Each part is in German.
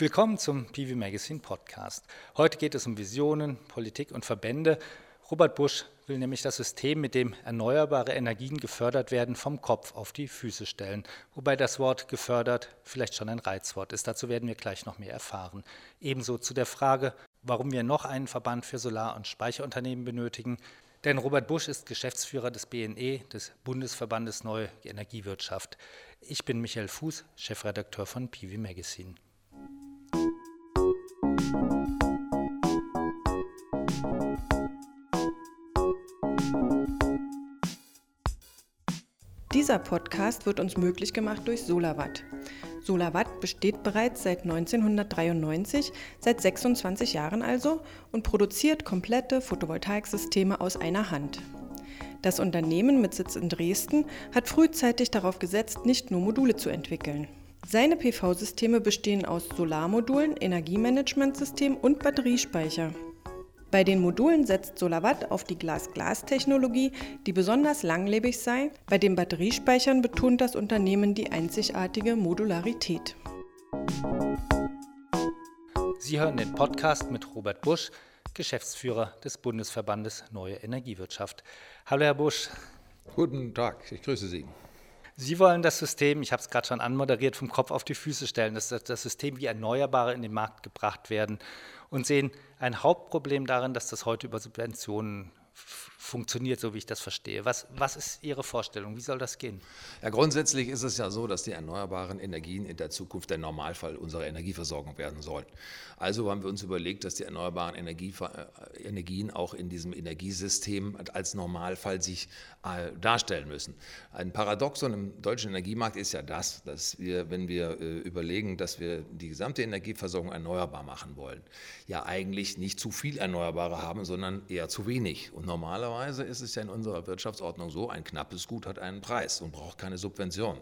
Willkommen zum PV Magazine Podcast. Heute geht es um Visionen, Politik und Verbände. Robert Busch will nämlich das System, mit dem erneuerbare Energien gefördert werden, vom Kopf auf die Füße stellen. Wobei das Wort gefördert vielleicht schon ein Reizwort ist. Dazu werden wir gleich noch mehr erfahren. Ebenso zu der Frage, warum wir noch einen Verband für Solar- und Speicherunternehmen benötigen. Denn Robert Busch ist Geschäftsführer des BNE, des Bundesverbandes Neue Energiewirtschaft. Ich bin Michael Fuß, Chefredakteur von PV Magazine. Dieser Podcast wird uns möglich gemacht durch SolarWatt. SolarWatt besteht bereits seit 1993, seit 26 Jahren also, und produziert komplette Photovoltaiksysteme aus einer Hand. Das Unternehmen mit Sitz in Dresden hat frühzeitig darauf gesetzt, nicht nur Module zu entwickeln. Seine PV-Systeme bestehen aus Solarmodulen, Energiemanagementsystem und Batteriespeicher. Bei den Modulen setzt SolarWatt auf die Glas-Glas-Technologie, die besonders langlebig sei. Bei den Batteriespeichern betont das Unternehmen die einzigartige Modularität. Sie hören den Podcast mit Robert Busch, Geschäftsführer des Bundesverbandes Neue Energiewirtschaft. Hallo Herr Busch. Guten Tag, ich grüße Sie. Sie wollen das System, ich habe es gerade schon anmoderiert, vom Kopf auf die Füße stellen, dass das System wie Erneuerbare in den Markt gebracht werden und sehen ein Hauptproblem darin, dass das heute über Subventionen funktioniert, so wie ich das verstehe. Was, was ist Ihre Vorstellung? Wie soll das gehen? Ja, grundsätzlich ist es ja so, dass die erneuerbaren Energien in der Zukunft der Normalfall unserer Energieversorgung werden sollen. Also haben wir uns überlegt, dass die erneuerbaren Energie, äh, Energien auch in diesem Energiesystem als Normalfall sich äh, darstellen müssen. Ein Paradoxon im deutschen Energiemarkt ist ja das, dass wir, wenn wir äh, überlegen, dass wir die gesamte Energieversorgung erneuerbar machen wollen, ja eigentlich nicht zu viel Erneuerbare haben, sondern eher zu wenig. Und normalerweise ist es ja in unserer Wirtschaftsordnung so, ein knappes Gut hat einen Preis und braucht keine Subvention.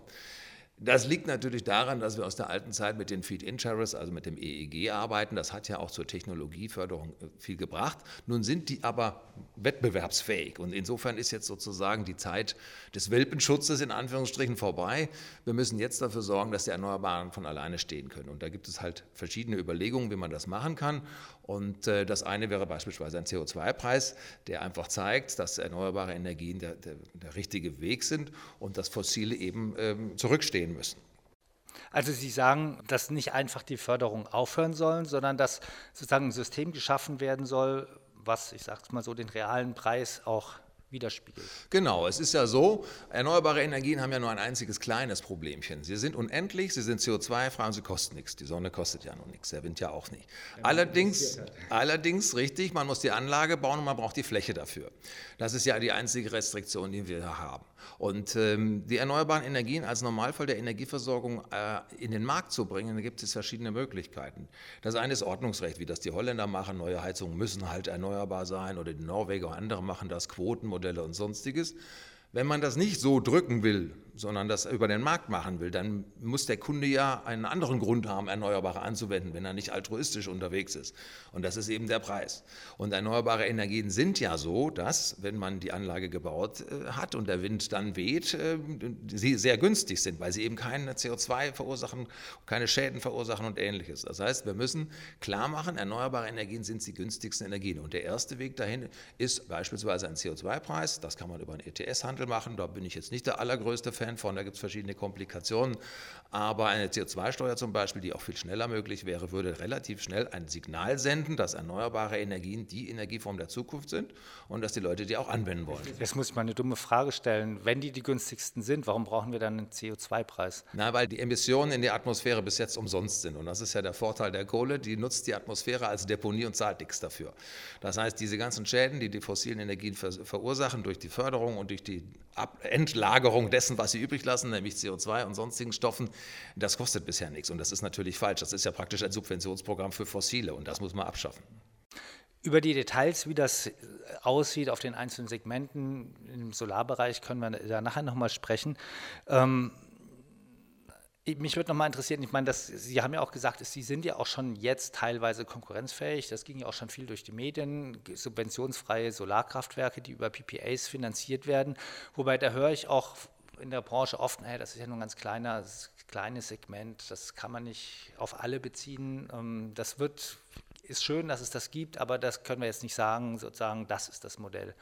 Das liegt natürlich daran, dass wir aus der alten Zeit mit den Feed-In-Tariffs, also mit dem EEG arbeiten. Das hat ja auch zur Technologieförderung äh, viel gebracht. Nun sind die aber wettbewerbsfähig. Und insofern ist jetzt sozusagen die Zeit des Welpenschutzes in Anführungsstrichen vorbei. Wir müssen jetzt dafür sorgen, dass die Erneuerbaren von alleine stehen können. Und da gibt es halt verschiedene Überlegungen, wie man das machen kann. Und äh, das eine wäre beispielsweise ein CO2-Preis, der einfach zeigt, dass erneuerbare Energien der, der, der richtige Weg sind und dass fossile eben ähm, zurückstehen müssen. Also Sie sagen, dass nicht einfach die Förderung aufhören sollen, sondern dass sozusagen ein System geschaffen werden soll, was, ich sage es mal so, den realen Preis auch widerspiegelt. Genau, es ist ja so, erneuerbare Energien haben ja nur ein einziges kleines Problemchen. Sie sind unendlich, sie sind CO2-frei und sie kosten nichts. Die Sonne kostet ja noch nichts, der Wind ja auch nicht. allerdings, allerdings, richtig, man muss die Anlage bauen und man braucht die Fläche dafür. Das ist ja die einzige Restriktion, die wir haben. Und ähm, die erneuerbaren Energien als Normalfall der Energieversorgung äh, in den Markt zu bringen, da gibt es verschiedene Möglichkeiten. Das eine ist Ordnungsrecht, wie das die Holländer machen. Neue Heizungen müssen halt erneuerbar sein oder die Norweger und andere machen das, Quotenmodelle und sonstiges. Wenn man das nicht so drücken will, sondern das über den Markt machen will, dann muss der Kunde ja einen anderen Grund haben, Erneuerbare anzuwenden, wenn er nicht altruistisch unterwegs ist. Und das ist eben der Preis. Und erneuerbare Energien sind ja so, dass, wenn man die Anlage gebaut äh, hat und der Wind dann weht, äh, sie sehr günstig sind, weil sie eben kein CO2 verursachen, keine Schäden verursachen und ähnliches. Das heißt, wir müssen klar machen, erneuerbare Energien sind die günstigsten Energien. Und der erste Weg dahin ist beispielsweise ein CO2-Preis. Das kann man über einen ETS-Handel machen. Da bin ich jetzt nicht der allergrößte Fan Fan von, da gibt es verschiedene Komplikationen. Aber eine CO2-Steuer zum Beispiel, die auch viel schneller möglich wäre, würde relativ schnell ein Signal senden, dass erneuerbare Energien die Energieform der Zukunft sind und dass die Leute die auch anwenden wollen. Jetzt muss ich mal eine dumme Frage stellen. Wenn die die günstigsten sind, warum brauchen wir dann einen CO2-Preis? Na, weil die Emissionen in die Atmosphäre bis jetzt umsonst sind. Und das ist ja der Vorteil der Kohle. Die nutzt die Atmosphäre als Deponie und zahlt nichts dafür. Das heißt, diese ganzen Schäden, die die fossilen Energien verursachen durch die Förderung und durch die Endlagerung dessen, was sie übrig lassen, nämlich CO2 und sonstigen Stoffen, das kostet bisher nichts. Und das ist natürlich falsch. Das ist ja praktisch ein Subventionsprogramm für Fossile und das muss man abschaffen. Über die Details, wie das aussieht auf den einzelnen Segmenten im Solarbereich, können wir da nachher nochmal sprechen. Ähm, mich würde nochmal interessieren, ich meine, das, Sie haben ja auch gesagt, Sie sind ja auch schon jetzt teilweise konkurrenzfähig. Das ging ja auch schon viel durch die Medien, subventionsfreie Solarkraftwerke, die über PPAs finanziert werden. Wobei da höre ich auch in der Branche oft, naja, das ist ja nur ein ganz kleiner, kleines Segment, das kann man nicht auf alle beziehen. Ähm, das wird, ist schön, dass es das gibt, aber das können wir jetzt nicht sagen, sozusagen, das ist das Modell.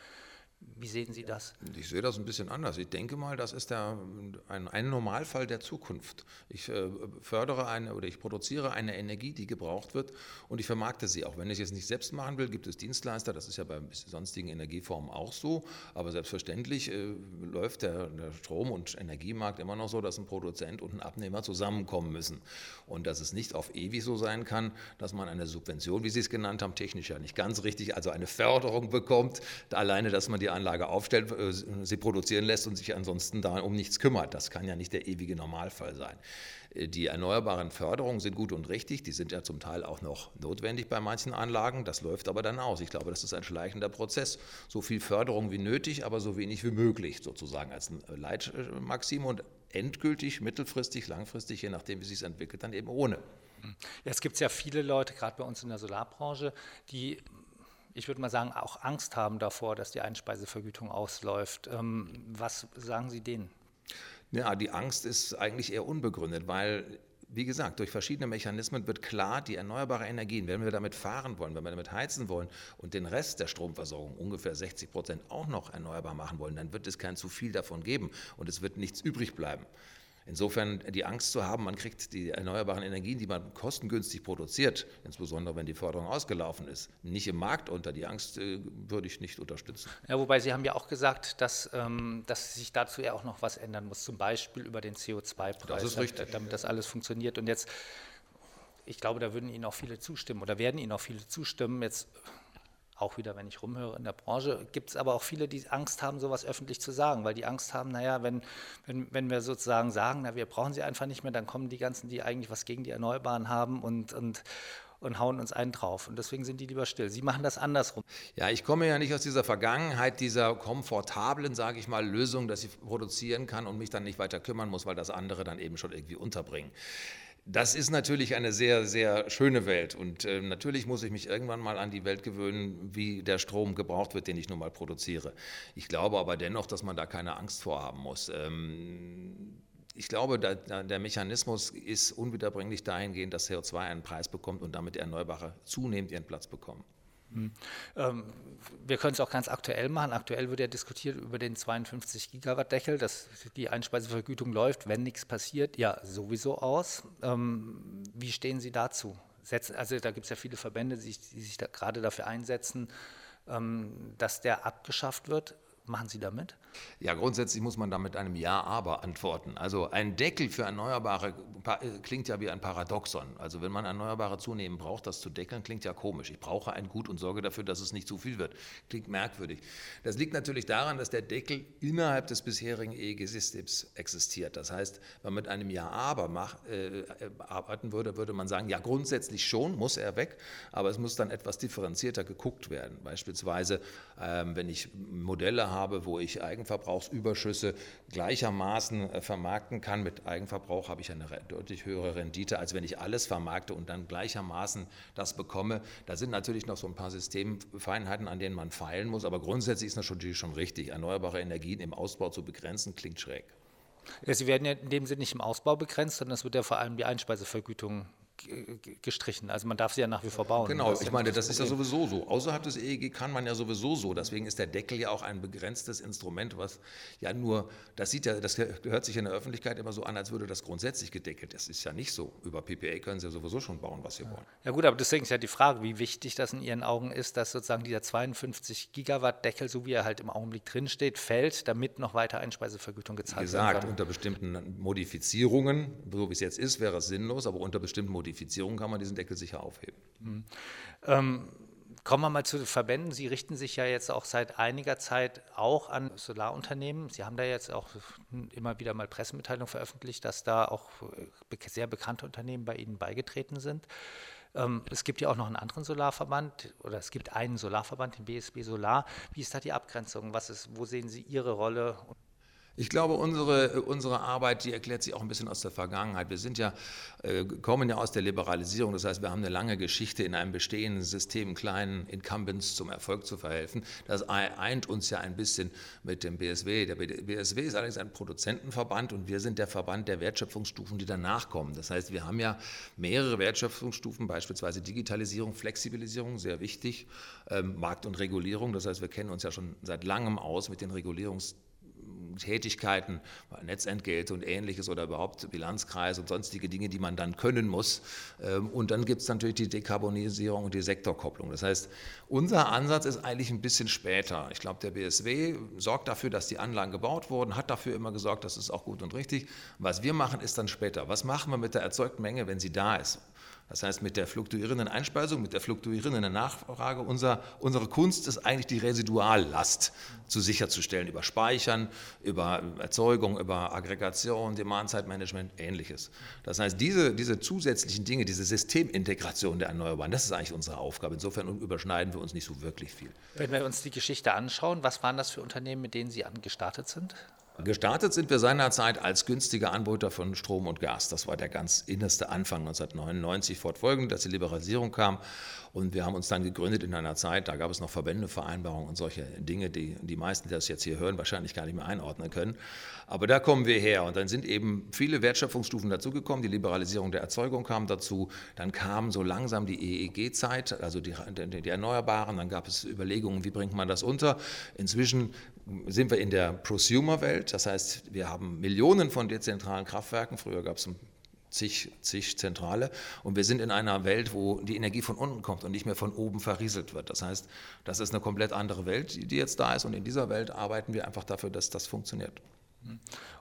Wie sehen Sie das? Ich sehe das ein bisschen anders. Ich denke mal, das ist der, ein, ein Normalfall der Zukunft. Ich äh, fördere eine oder ich produziere eine Energie, die gebraucht wird und ich vermarkte sie. Auch wenn ich es nicht selbst machen will, gibt es Dienstleister. Das ist ja bei sonstigen Energieformen auch so. Aber selbstverständlich äh, läuft der, der, Strom- und Energiemarkt immer noch so, dass ein Produzent und ein Abnehmer zusammenkommen müssen. Und dass es nicht auf ewig so sein kann, dass man eine Subvention, wie Sie es genannt haben, technisch ja nicht ganz richtig, also eine Förderung bekommt, alleine, dass man die die Anlage aufstellt, äh, sie produzieren lässt und sich ansonsten da um nichts kümmert. Das kann ja nicht der ewige Normalfall sein. Äh, die erneuerbaren Förderungen sind gut und richtig, die sind ja zum Teil auch noch notwendig bei manchen Anlagen, das läuft aber dann aus. Ich glaube, das ist ein schleichender Prozess. So viel Förderung wie nötig, aber so wenig wie möglich sozusagen als Leitmaxim und endgültig, mittelfristig, langfristig, je nachdem, wie sich es entwickelt, dann eben ohne. Gibt es ja viele Leute, gerade bei uns in der Solarbranche, die ich würde mal sagen, auch Angst haben davor, dass die Einspeisevergütung ausläuft. Ähm, was sagen Sie denen? Ja, die Angst ist eigentlich eher unbegründet, weil wie gesagt, durch verschiedene Mechanismen wird klar, die erneuerbare Energien, wenn wir damit fahren wollen, wenn wir damit heizen wollen und den Rest der Stromversorgung, ungefähr 60 Prozent, auch noch erneuerbar machen wollen, dann wird es kein zu viel davon geben und es wird nichts übrig bleiben. Insofern die Angst zu haben, man kriegt die erneuerbaren Energien, die man kostengünstig produziert, insbesondere wenn die Förderung ausgelaufen ist, nicht im Markt unter. Die Angst äh, würde ich nicht unterstützen. Ja, wobei Sie haben ja auch gesagt, dass, ähm, dass sich dazu ja auch noch was ändern muss, zum Beispiel über den CO2-Preis, das ist richtig. damit das alles funktioniert. Und jetzt, ich glaube, da würden Ihnen auch viele zustimmen oder werden Ihnen auch viele zustimmen. Jetzt auch wieder, wenn ich rumhöre in der Branche, gibt es aber auch viele, die Angst haben, sowas öffentlich zu sagen, weil die Angst haben, naja, wenn, wenn, wenn wir sozusagen sagen, na, wir brauchen sie einfach nicht mehr, dann kommen die ganzen, die eigentlich was gegen die Erneuerbaren haben und, und, und hauen uns einen drauf. Und deswegen sind die lieber still. Sie machen das andersrum. Ja, ich komme ja nicht aus dieser Vergangenheit, dieser komfortablen, sage ich mal, Lösung, dass ich produzieren kann und mich dann nicht weiter kümmern muss, weil das andere dann eben schon irgendwie unterbringen. Das ist natürlich eine sehr, sehr schöne Welt und äh, natürlich muss ich mich irgendwann mal an die Welt gewöhnen, wie der Strom gebraucht wird, den ich nun mal produziere. Ich glaube aber dennoch, dass man da keine Angst vorhaben muss. Ähm, ich glaube, der Mechanismus ist unwiederbringlich dahingehend, dass CO2 einen Preis bekommt und damit Erneuerbare zunehmend ihren Platz bekommen. Hm. Ähm, wir können es auch ganz aktuell machen. Aktuell wird ja diskutiert über den 52 Gigawatt Deckel, dass die Einspeisevergütung läuft, wenn nichts passiert, ja sowieso aus. Ähm, wie stehen Sie dazu? Also da gibt es ja viele Verbände, die, die sich da gerade dafür einsetzen, ähm, dass der abgeschafft wird. Machen Sie damit? Ja, grundsätzlich muss man da mit einem Ja, aber antworten. Also ein Deckel für Erneuerbare äh, klingt ja wie ein Paradoxon. Also wenn man Erneuerbare zunehmend braucht, das zu deckeln, klingt ja komisch. Ich brauche ein Gut und sorge dafür, dass es nicht zu viel wird. Klingt merkwürdig. Das liegt natürlich daran, dass der Deckel innerhalb des bisherigen EEG-Systems existiert. Das heißt, wenn man mit einem Ja, aber mach, äh, arbeiten würde, würde man sagen, ja, grundsätzlich schon, muss er weg, aber es muss dann etwas differenzierter geguckt werden. Beispielsweise, ähm, wenn ich Modelle habe, habe, wo ich Eigenverbrauchsüberschüsse gleichermaßen äh, vermarkten kann. Mit Eigenverbrauch habe ich eine deutlich höhere Rendite, als wenn ich alles vermarkte und dann gleichermaßen das bekomme. Da sind natürlich noch so ein paar Systemfeinheiten, an denen man feilen muss, aber grundsätzlich ist das natürlich schon richtig. Erneuerbare Energien im Ausbau zu begrenzen, klingt schräg. Sie werden ja in dem Sinne nicht im Ausbau begrenzt, sondern es wird ja vor allem die Einspeisevergütung gestrichen. Also man darf sie ja nach wie vor bauen. Genau, ich meine, das ist ja sowieso so. Außerhalb des EEG kann man ja sowieso so. Deswegen ist der Deckel ja auch ein begrenztes Instrument, was ja nur, das sieht ja, das hört sich in der Öffentlichkeit immer so an, als würde das grundsätzlich gedeckelt. Das ist ja nicht so. Über PPA können Sie ja sowieso schon bauen, was Sie wollen. Ja gut, aber deswegen ist ja die Frage, wie wichtig das in Ihren Augen ist, dass sozusagen dieser 52 Gigawatt Deckel, so wie er halt im Augenblick drinsteht, fällt, damit noch weiter Einspeisevergütung gezahlt wird. Wie gesagt, unter bestimmten Modifizierungen, so wie es jetzt ist, wäre es sinnlos, aber unter bestimmten Modifizierungen Modifizierung kann man diesen Deckel sicher aufheben. Mhm. Ähm, kommen wir mal zu den Verbänden. Sie richten sich ja jetzt auch seit einiger Zeit auch an Solarunternehmen. Sie haben da jetzt auch immer wieder mal Pressemitteilungen veröffentlicht, dass da auch äh, sehr bekannte Unternehmen bei Ihnen beigetreten sind. Ähm, es gibt ja auch noch einen anderen Solarverband oder es gibt einen Solarverband, den BSB Solar. Wie ist da die Abgrenzung? Was ist, wo sehen Sie Ihre Rolle? Ich glaube, unsere, unsere Arbeit, die erklärt sich auch ein bisschen aus der Vergangenheit. Wir sind ja, äh, kommen ja aus der Liberalisierung, das heißt, wir haben eine lange Geschichte in einem bestehenden System, kleinen Incumbents zum Erfolg zu verhelfen. Das eint uns ja ein bisschen mit dem BSW. Der BSW ist allerdings ein Produzentenverband und wir sind der Verband der Wertschöpfungsstufen, die danach kommen. Das heißt, wir haben ja mehrere Wertschöpfungsstufen, beispielsweise Digitalisierung, Flexibilisierung, sehr wichtig, ähm, Markt und Regulierung. Das heißt, wir kennen uns ja schon seit langem aus mit den Regulierungs Tätigkeiten, Netzentgelte und ähnliches oder überhaupt Bilanzkreis und sonstige Dinge, die man dann können muss. Ähm, und dann gibt es natürlich die Dekarbonisierung und die Sektorkopplung. Das heißt, unser Ansatz ist eigentlich ein bisschen später. Ich glaube, der BSW sorgt dafür, dass die Anlagen gebaut wurden, hat dafür immer gesorgt, das ist auch gut und richtig. Was wir machen, ist dann später. Was machen wir mit der erzeugten Menge, wenn sie da ist? Das heißt, mit der fluktuierenden Einspeisung, mit der fluktuierenden Nachfrage, unser, unsere Kunst ist eigentlich die Residuallast zu sicherzustellen über Speichern, über Erzeugung, über Aggregation, Demand-Side-Management, ähnliches. Das heißt, diese, diese zusätzlichen Dinge, diese Systemintegration der Erneuerbaren, das ist eigentlich unsere Aufgabe. Insofern überschneiden wir uns nicht so wirklich viel. Wenn wir uns die Geschichte anschauen, was waren das für Unternehmen, mit denen Sie angestartet sind? Gestartet sind wir seinerzeit als günstiger Anbieter von Strom und Gas. Das war der ganz innerste Anfang 1999 fortfolgend, dass die Liberalisierung kam. Und wir haben uns dann gegründet in einer Zeit, da gab es noch Verbände, Vereinbarungen und solche Dinge, die die meisten, die das jetzt hier hören, wahrscheinlich gar nicht mehr einordnen können. Aber da kommen wir her. Und dann sind eben viele Wertschöpfungsstufen dazugekommen. Die Liberalisierung der Erzeugung kam dazu. Dann kam so langsam die EEG-Zeit, also die, die, die Erneuerbaren. Dann gab es Überlegungen, wie bringt man das unter. Inzwischen sind wir in der Prosumer-Welt. Das heißt, wir haben Millionen von dezentralen Kraftwerken. Früher gab es zig, zig Zentrale. Und wir sind in einer Welt, wo die Energie von unten kommt und nicht mehr von oben verrieselt wird. Das heißt, das ist eine komplett andere Welt, die jetzt da ist. Und in dieser Welt arbeiten wir einfach dafür, dass das funktioniert.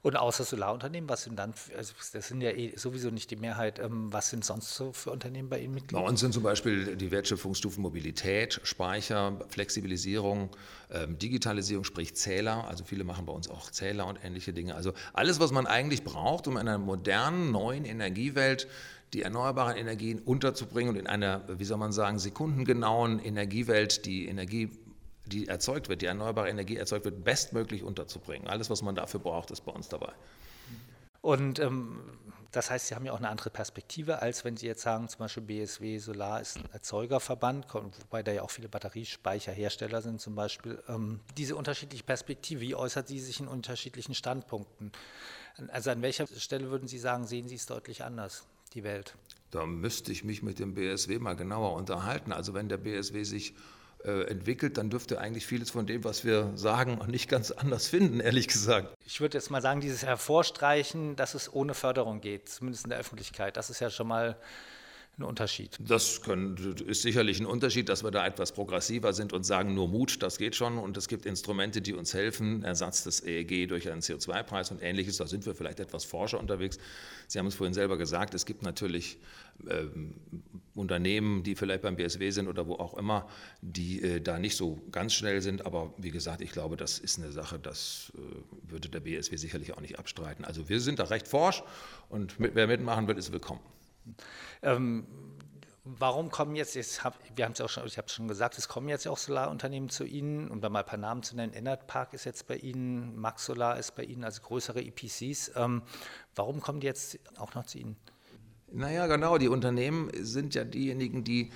Und außer Solarunternehmen, was sind dann, also das sind ja eh sowieso nicht die Mehrheit, ähm, was sind sonst so für Unternehmen bei Ihnen Mitglied? Bei uns sind zum Beispiel die Wertschöpfungsstufen Mobilität, Speicher, Flexibilisierung, ähm, Digitalisierung, sprich Zähler. Also viele machen bei uns auch Zähler und ähnliche Dinge. Also alles, was man eigentlich braucht, um in einer modernen, neuen Energiewelt die erneuerbaren Energien unterzubringen und in einer, wie soll man sagen, sekundengenauen Energiewelt die Energie die erzeugt wird, die erneuerbare Energie erzeugt wird, bestmöglich unterzubringen. Alles, was man dafür braucht, ist bei uns dabei. Und ähm, das heißt, Sie haben ja auch eine andere Perspektive, als wenn Sie jetzt sagen, zum Beispiel BSW Solar ist ein Erzeugerverband, wobei da ja auch viele Batteriespeicherhersteller sind zum Beispiel. Ähm, diese unterschiedliche Perspektive, wie äußert sie sich in unterschiedlichen Standpunkten? Also an welcher Stelle würden Sie sagen, sehen Sie es deutlich anders, die Welt? Da müsste ich mich mit dem BSW mal genauer unterhalten. Also wenn der BSW sich entwickelt, dann dürfte eigentlich vieles von dem, was wir sagen, auch nicht ganz anders finden, ehrlich gesagt. Ich würde jetzt mal sagen, dieses Hervorstreichen, dass es ohne Förderung geht, zumindest in der Öffentlichkeit, das ist ja schon mal ein Unterschied. Das können, ist sicherlich ein Unterschied, dass wir da etwas progressiver sind und sagen, nur Mut, das geht schon. Und es gibt Instrumente, die uns helfen, Ersatz des EEG durch einen CO2-Preis und ähnliches. Da sind wir vielleicht etwas forscher unterwegs. Sie haben es vorhin selber gesagt, es gibt natürlich ähm, Unternehmen, die vielleicht beim BSW sind oder wo auch immer, die äh, da nicht so ganz schnell sind. Aber wie gesagt, ich glaube, das ist eine Sache, das äh, würde der BSW sicherlich auch nicht abstreiten. Also wir sind da recht forsch und mit, wer mitmachen wird, ist willkommen. Ähm, warum kommen jetzt, jetzt hab, wir haben es auch schon, ich habe schon gesagt, es kommen jetzt auch Solarunternehmen zu Ihnen, um da mal ein paar Namen zu nennen. Ennard Park ist jetzt bei Ihnen, Max Solar ist bei Ihnen, also größere EPCs. Ähm, warum kommen die jetzt auch noch zu Ihnen? Naja, genau, die Unternehmen sind ja diejenigen, die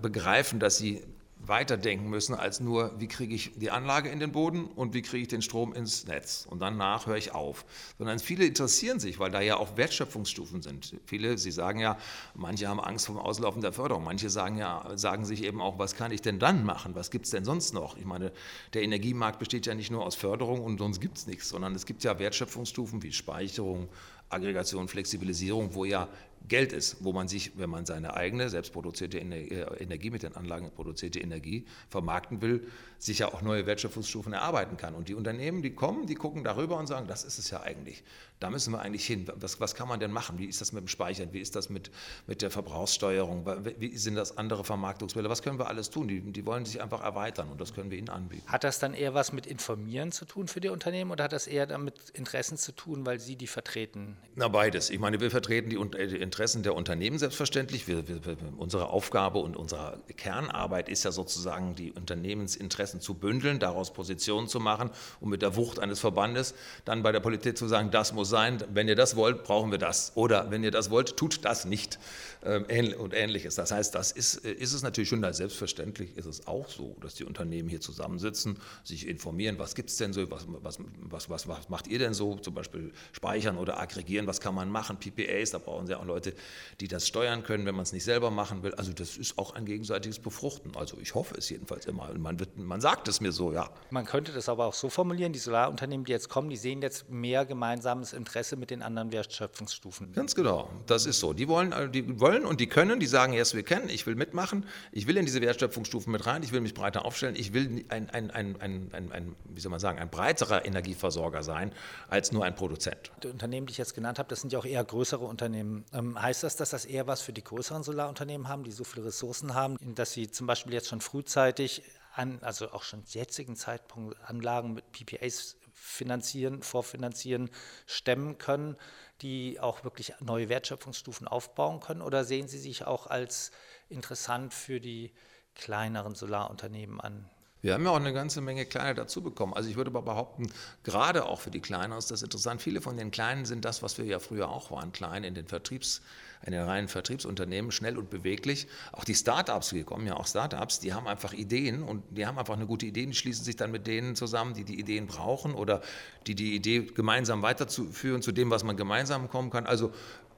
begreifen, dass sie weiterdenken müssen als nur, wie kriege ich die Anlage in den Boden und wie kriege ich den Strom ins Netz und danach höre ich auf. Sondern viele interessieren sich, weil da ja auch Wertschöpfungsstufen sind. Viele, Sie sagen ja, manche haben Angst vom Auslaufen der Förderung, manche sagen ja, sagen sich eben auch, was kann ich denn dann machen, was gibt es denn sonst noch? Ich meine, der Energiemarkt besteht ja nicht nur aus Förderung und sonst gibt es nichts, sondern es gibt ja Wertschöpfungsstufen wie Speicherung, Aggregation, Flexibilisierung, wo ja Geld ist, wo man sich, wenn man seine eigene selbstproduzierte äh, Energie mit den Anlagen produzierte Energie vermarkten will, sich ja auch neue Wertschöpfungsstufen erarbeiten kann. Und die Unternehmen, die kommen, die gucken darüber und sagen, das ist es ja eigentlich. Da müssen wir eigentlich hin. Was, was kann man denn machen? Wie ist das mit dem Speichern? Wie ist das mit, mit der Verbrauchssteuerung? Wie sind das andere Vermarktungswelle? Was können wir alles tun? Die, die wollen sich einfach erweitern und das können wir ihnen anbieten. Hat das dann eher was mit Informieren zu tun für die Unternehmen oder hat das eher damit Interessen zu tun, weil sie die vertreten? Na, beides. Ich meine, wir vertreten die, Interessen der Unternehmen selbstverständlich. Wir, wir, unsere Aufgabe und unsere Kernarbeit ist ja sozusagen, die Unternehmensinteressen zu bündeln, daraus Positionen zu machen und mit der Wucht eines Verbandes dann bei der Politik zu sagen, das muss sein, wenn ihr das wollt, brauchen wir das. Oder wenn ihr das wollt, tut das nicht ähm, und ähnliches. Das heißt, das ist, äh, ist es natürlich schon, selbstverständlich ist es auch so, dass die Unternehmen hier zusammensitzen, sich informieren, was gibt es denn so, was, was, was, was, was macht ihr denn so, zum Beispiel speichern oder aggregieren, was kann man machen, PPAs, da brauchen sie auch Leute, die das steuern können, wenn man es nicht selber machen will. Also das ist auch ein gegenseitiges Befruchten. Also ich hoffe es jedenfalls immer. Man, wird, man sagt es mir so, ja. Man könnte das aber auch so formulieren, die Solarunternehmen, die jetzt kommen, die sehen jetzt mehr gemeinsames Interesse mit den anderen Wertschöpfungsstufen. Ganz genau, das ist so. Die wollen, äh, die wollen und die können, die sagen, yes, wir kennen, ich will mitmachen, ich will in diese Wertschöpfungsstufen mit rein, ich will mich breiter aufstellen, ich will ein, ein, ein, ein, ein, ein wie soll man sagen, ein breiterer Energieversorger sein als nur ein Produzent. Die Unternehmen, die ich jetzt genannt habe, das sind ja auch eher größere Unternehmen. Ähm, heißt das, dass das eher was für die größeren Solarunternehmen haben, die so viele Ressourcen haben, dass sie zum Beispiel jetzt schon frühzeitig an, also auch schon jetzigen Zeitpunkt Anlagen mit PPAs finanzieren, vorfinanzieren, stemmen können, die auch wirklich neue Wertschöpfungsstufen aufbauen können? Oder sehen Sie sich auch als interessant für die kleineren Solarunternehmen an? Wir haben ja auch eine ganze Menge kleine dazu bekommen. Also ich würde aber behaupten, gerade auch für die Kleinen ist das interessant. Viele von den Kleinen sind das, was wir ja früher auch waren, klein in den Vertriebs, in den reinen Vertriebsunternehmen, schnell und beweglich. Auch die Startups, wir kommen ja auch Startups, die haben einfach Ideen und die haben einfach eine gute Idee, die schließen sich dann mit denen zusammen, die die Ideen brauchen oder die die Idee gemeinsam weiterzuführen zu dem, was man gemeinsam kommen kann. Also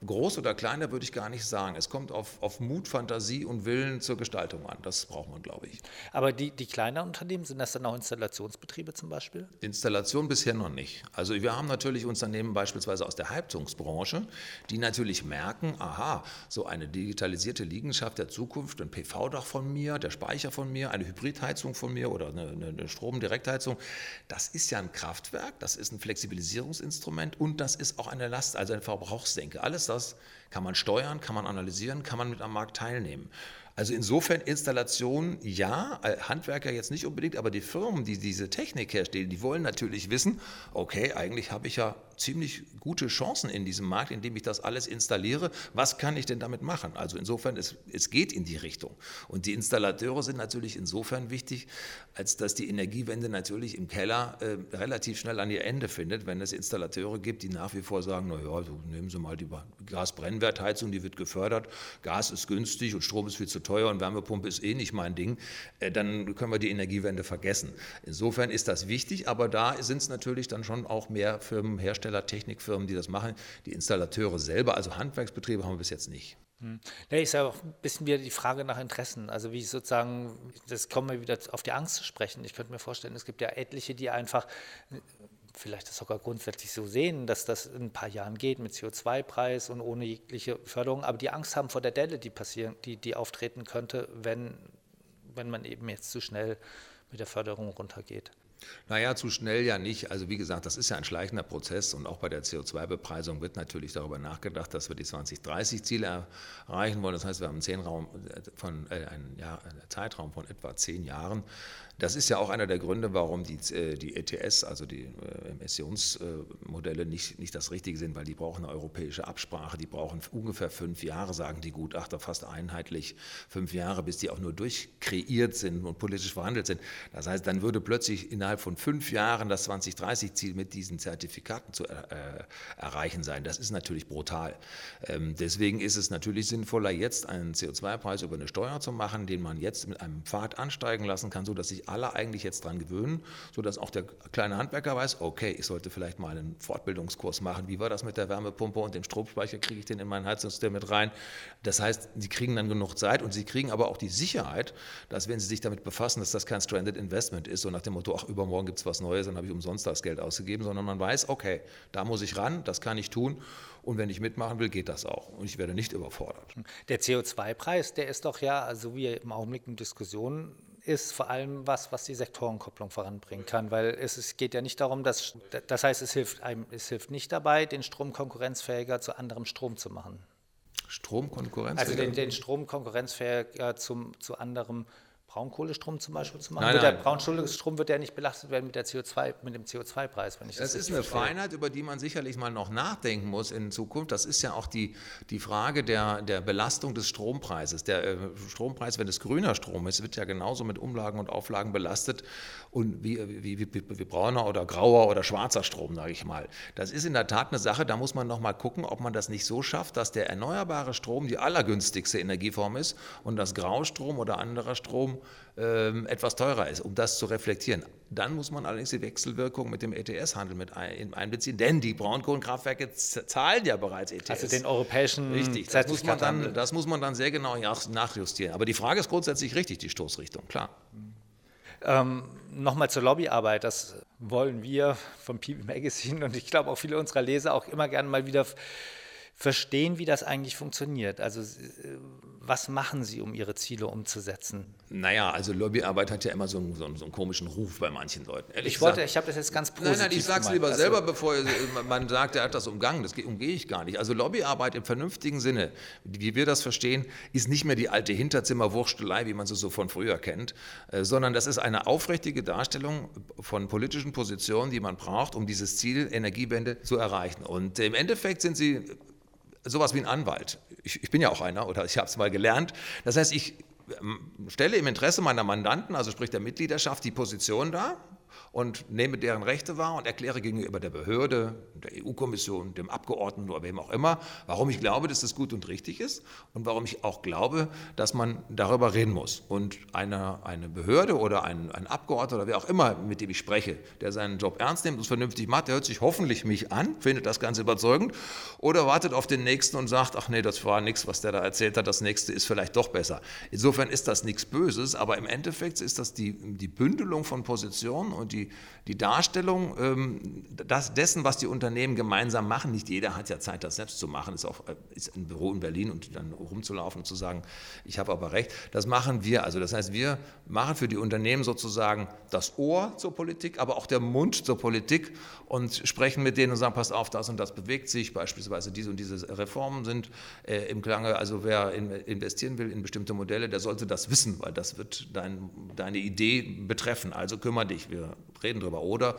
groß oder kleiner würde ich gar nicht sagen. Es kommt auf, auf Mut, Fantasie und Willen zur Gestaltung an. Das braucht man, glaube ich. Aber die, die kleineren Unternehmen, sind das dann auch Installationsbetriebe zum Beispiel? Installation bisher noch nicht. Also wir haben natürlich Unternehmen beispielsweise aus der Heizungsbranche, die natürlich merken, aha, so eine digitalisierte Liegenschaft der Zukunft, ein PV-Dach von mir, der Speicher von mir, eine Hybridheizung von mir oder eine, eine Stromdirektheizung, das ist ja ein Kraftwerk, das ist ein Flexibilisierungsinstrument und das ist auch eine Last, also eine Verbrauchsdenke. Alles das? Kann man steuern, kann man analysieren, kann man mit am Markt teilnehmen. Also insofern Installation ja, äh, Handwerker jetzt nicht unbedingt, aber die Firmen, die diese Technik herstellen, die wollen natürlich wissen, okay, eigentlich habe ich ja ziemlich gute Chancen in diesem Markt, indem ich das alles installiere. Was kann ich denn damit machen? Also insofern, es, es geht in die Richtung. Und die Installateure sind natürlich insofern wichtig, als dass die Energiewende natürlich im Keller äh, relativ schnell an ihr Ende findet, wenn es Installateure gibt, die nach wie vor sagen, naja, nehmen Sie mal die Gasbrennwertheizung, die wird gefördert, Gas ist günstig und Strom ist viel zu teuer und Wärmepumpe ist eh nicht mein Ding, äh, dann können wir die Energiewende vergessen. Insofern ist das wichtig, aber da sind es natürlich dann schon auch mehr Firmen, Hersteller, Technikfirmen, die das machen. Die Installateure selber, also Handwerksbetriebe, haben wir bis jetzt nicht. Hm. Ja, ist ja auch ein bisschen wieder die Frage nach Interessen. Also wie sozusagen, das kommen wir wieder auf die Angst zu sprechen. Ich könnte mir vorstellen, es gibt ja etliche, die einfach vielleicht das sogar grundsätzlich so sehen, dass das in ein paar Jahren geht mit CO2-Preis und ohne jegliche Förderung, aber die Angst haben vor der Delle, die passieren, die, die auftreten könnte, wenn, wenn man eben jetzt zu schnell mit der Förderung runtergeht. Naja, zu schnell ja nicht. Also wie gesagt, das ist ja ein schleichender Prozess und auch bei der CO2-Bepreisung wird natürlich darüber nachgedacht, dass wir die 2030-Ziele erreichen wollen. Das heißt, wir haben einen, Zehnraum von, äh, Zeitraum etwa zehn Jahren. Das ist ja auch einer der Gründe, warum die, äh, die ETS, also die äh, Emissionsmodelle, nicht, nicht das Richtige sind, weil die brauchen eine europäische Absprache. Die brauchen ungefähr fünf Jahre, sagen die Gutachter, fast einheitlich fünf Jahre, bis die auch nur durchkreiert sind und politisch verhandelt sind. Das heißt, dann würde plötzlich innerhalb von fünf Jahren das 2030-Ziel mit diesen Zertifikaten zu äh, erreichen sein. Das ist natürlich brutal. Ähm, deswegen ist es natürlich sinnvoller, jetzt einen CO2-Preis über eine Steuer zu machen, den man jetzt mit einem Pfad ansteigen lassen kann, sodass sich alle eigentlich jetzt dran gewöhnen, sodass auch der kleine Handwerker weiß, okay, ich sollte vielleicht mal einen Fortbildungskurs machen. Wie war das mit der Wärmepumpe und dem Stromspeicher? Kriege ich den in mein Heizungssystem mit rein? Das heißt, sie kriegen dann genug Zeit und sie kriegen aber auch die Sicherheit, dass wenn sie sich damit befassen, dass das kein Stranded Investment ist, so nach dem Motto, ach, übermorgen gibt es was Neues, dann habe ich umsonst das Geld ausgegeben, sondern man weiß, okay, da muss ich ran, das kann ich tun. Und wenn ich mitmachen will, geht das auch. Und ich werde nicht überfordert. Der CO2-Preis, der ist doch ja, also wie im Augenblick in Diskussionen ist vor allem was, was die Sektorenkopplung voranbringen kann, weil es, es geht ja nicht darum, dass, das heißt, es hilft, einem, es hilft nicht dabei, den Strom konkurrenzfähiger zu anderem Strom zu machen. Strom konkurrenzfähiger? Also den, den Strom konkurrenzfähiger zum, zu anderem Braunkohlestrom zum Beispiel zu machen? Nein, nein. Der Braunkohlestrom wird ja nicht belastet werden mit, der CO2, mit dem CO2-Preis. Wenn ich das, das ist eine verstehe. Feinheit, über die man sicherlich mal noch nachdenken muss in Zukunft. Das ist ja auch die, die Frage der, der Belastung des Strompreises. Der äh, Strompreis, wenn es grüner Strom ist, wird ja genauso mit Umlagen und Auflagen belastet und wie, wie, wie, wie brauner oder grauer oder schwarzer Strom, sage ich mal. Das ist in der Tat eine Sache, da muss man noch mal gucken, ob man das nicht so schafft, dass der erneuerbare Strom die allergünstigste Energieform ist und das Graustrom oder anderer Strom ähm, etwas teurer ist, um das zu reflektieren. Dann muss man allerdings die Wechselwirkung mit dem ETS-Handel mit einbeziehen, denn die Braunkohlenkraftwerke zahlen ja bereits ETS. Also den europäischen Richtig, das muss, man dann, das muss man dann sehr genau nachjustieren. Aber die Frage ist grundsätzlich richtig, die Stoßrichtung, klar. Ähm, Nochmal zur Lobbyarbeit, das wollen wir vom PB Magazine und ich glaube auch viele unserer Leser auch immer gerne mal wieder verstehen, wie das eigentlich funktioniert. Also äh, was machen Sie, um Ihre Ziele umzusetzen? Naja, also Lobbyarbeit hat ja immer so einen, so einen, so einen komischen Ruf bei manchen Leuten. Ehrlich ich wollte, gesagt, ich habe das jetzt ganz positiv Nein, nein, ich sage es lieber also, selber, bevor man sagt, er hat das umgangen. Das umgehe ich gar nicht. Also Lobbyarbeit im vernünftigen Sinne, wie wir das verstehen, ist nicht mehr die alte Hinterzimmerwurstelei, wie man sie so von früher kennt, äh, sondern das ist eine aufrichtige Darstellung von politischen Positionen, die man braucht, um dieses Ziel Energiewende zu erreichen. Und im Endeffekt sind sie sowas wie ein Anwalt. Ich, ich bin ja auch einer oder ich habe es mal gelernt. Das heißt, ich ähm, stelle im Interesse meiner Mandanten, also sprich der Mitgliedschaft, die Position dar und nehme deren Rechte wahr und erkläre gegenüber der Behörde, der EU-Kommission, dem Abgeordneten oder wem auch immer, warum ich glaube, dass das gut und richtig ist und warum ich auch glaube, dass man darüber reden muss. Und eine, eine Behörde oder ein, ein Abgeordneter oder wer auch immer, mit dem ich spreche, der seinen Job ernst nimmt und es vernünftig macht, der hört sich hoffentlich mich an, findet das ganz überzeugend oder wartet auf den Nächsten und sagt, ach nee, das war nichts, was der da erzählt hat, das Nächste ist vielleicht doch besser. Insofern ist das nichts Böses, aber im Endeffekt ist das die, die Bündelung von Positionen und die, die Darstellung ähm, das, dessen, was die Unternehmen gemeinsam machen. Nicht jeder hat ja Zeit, das selbst zu machen. Ist auch äh, ist ein Büro in Berlin und dann rumzulaufen und zu sagen, ich habe aber recht. Das machen wir. Also das heißt, wir machen für die Unternehmen sozusagen das Ohr zur Politik, aber auch der Mund zur Politik und sprechen mit denen und sagen, passt auf, das und das bewegt sich. Beispielsweise diese und diese Reformen sind äh, im Klange. Also wer in, investieren will in bestimmte Modelle, der sollte das wissen, weil das wird dein, deine Idee betreffen. Also kümmere dich. Wir reden darüber. Oder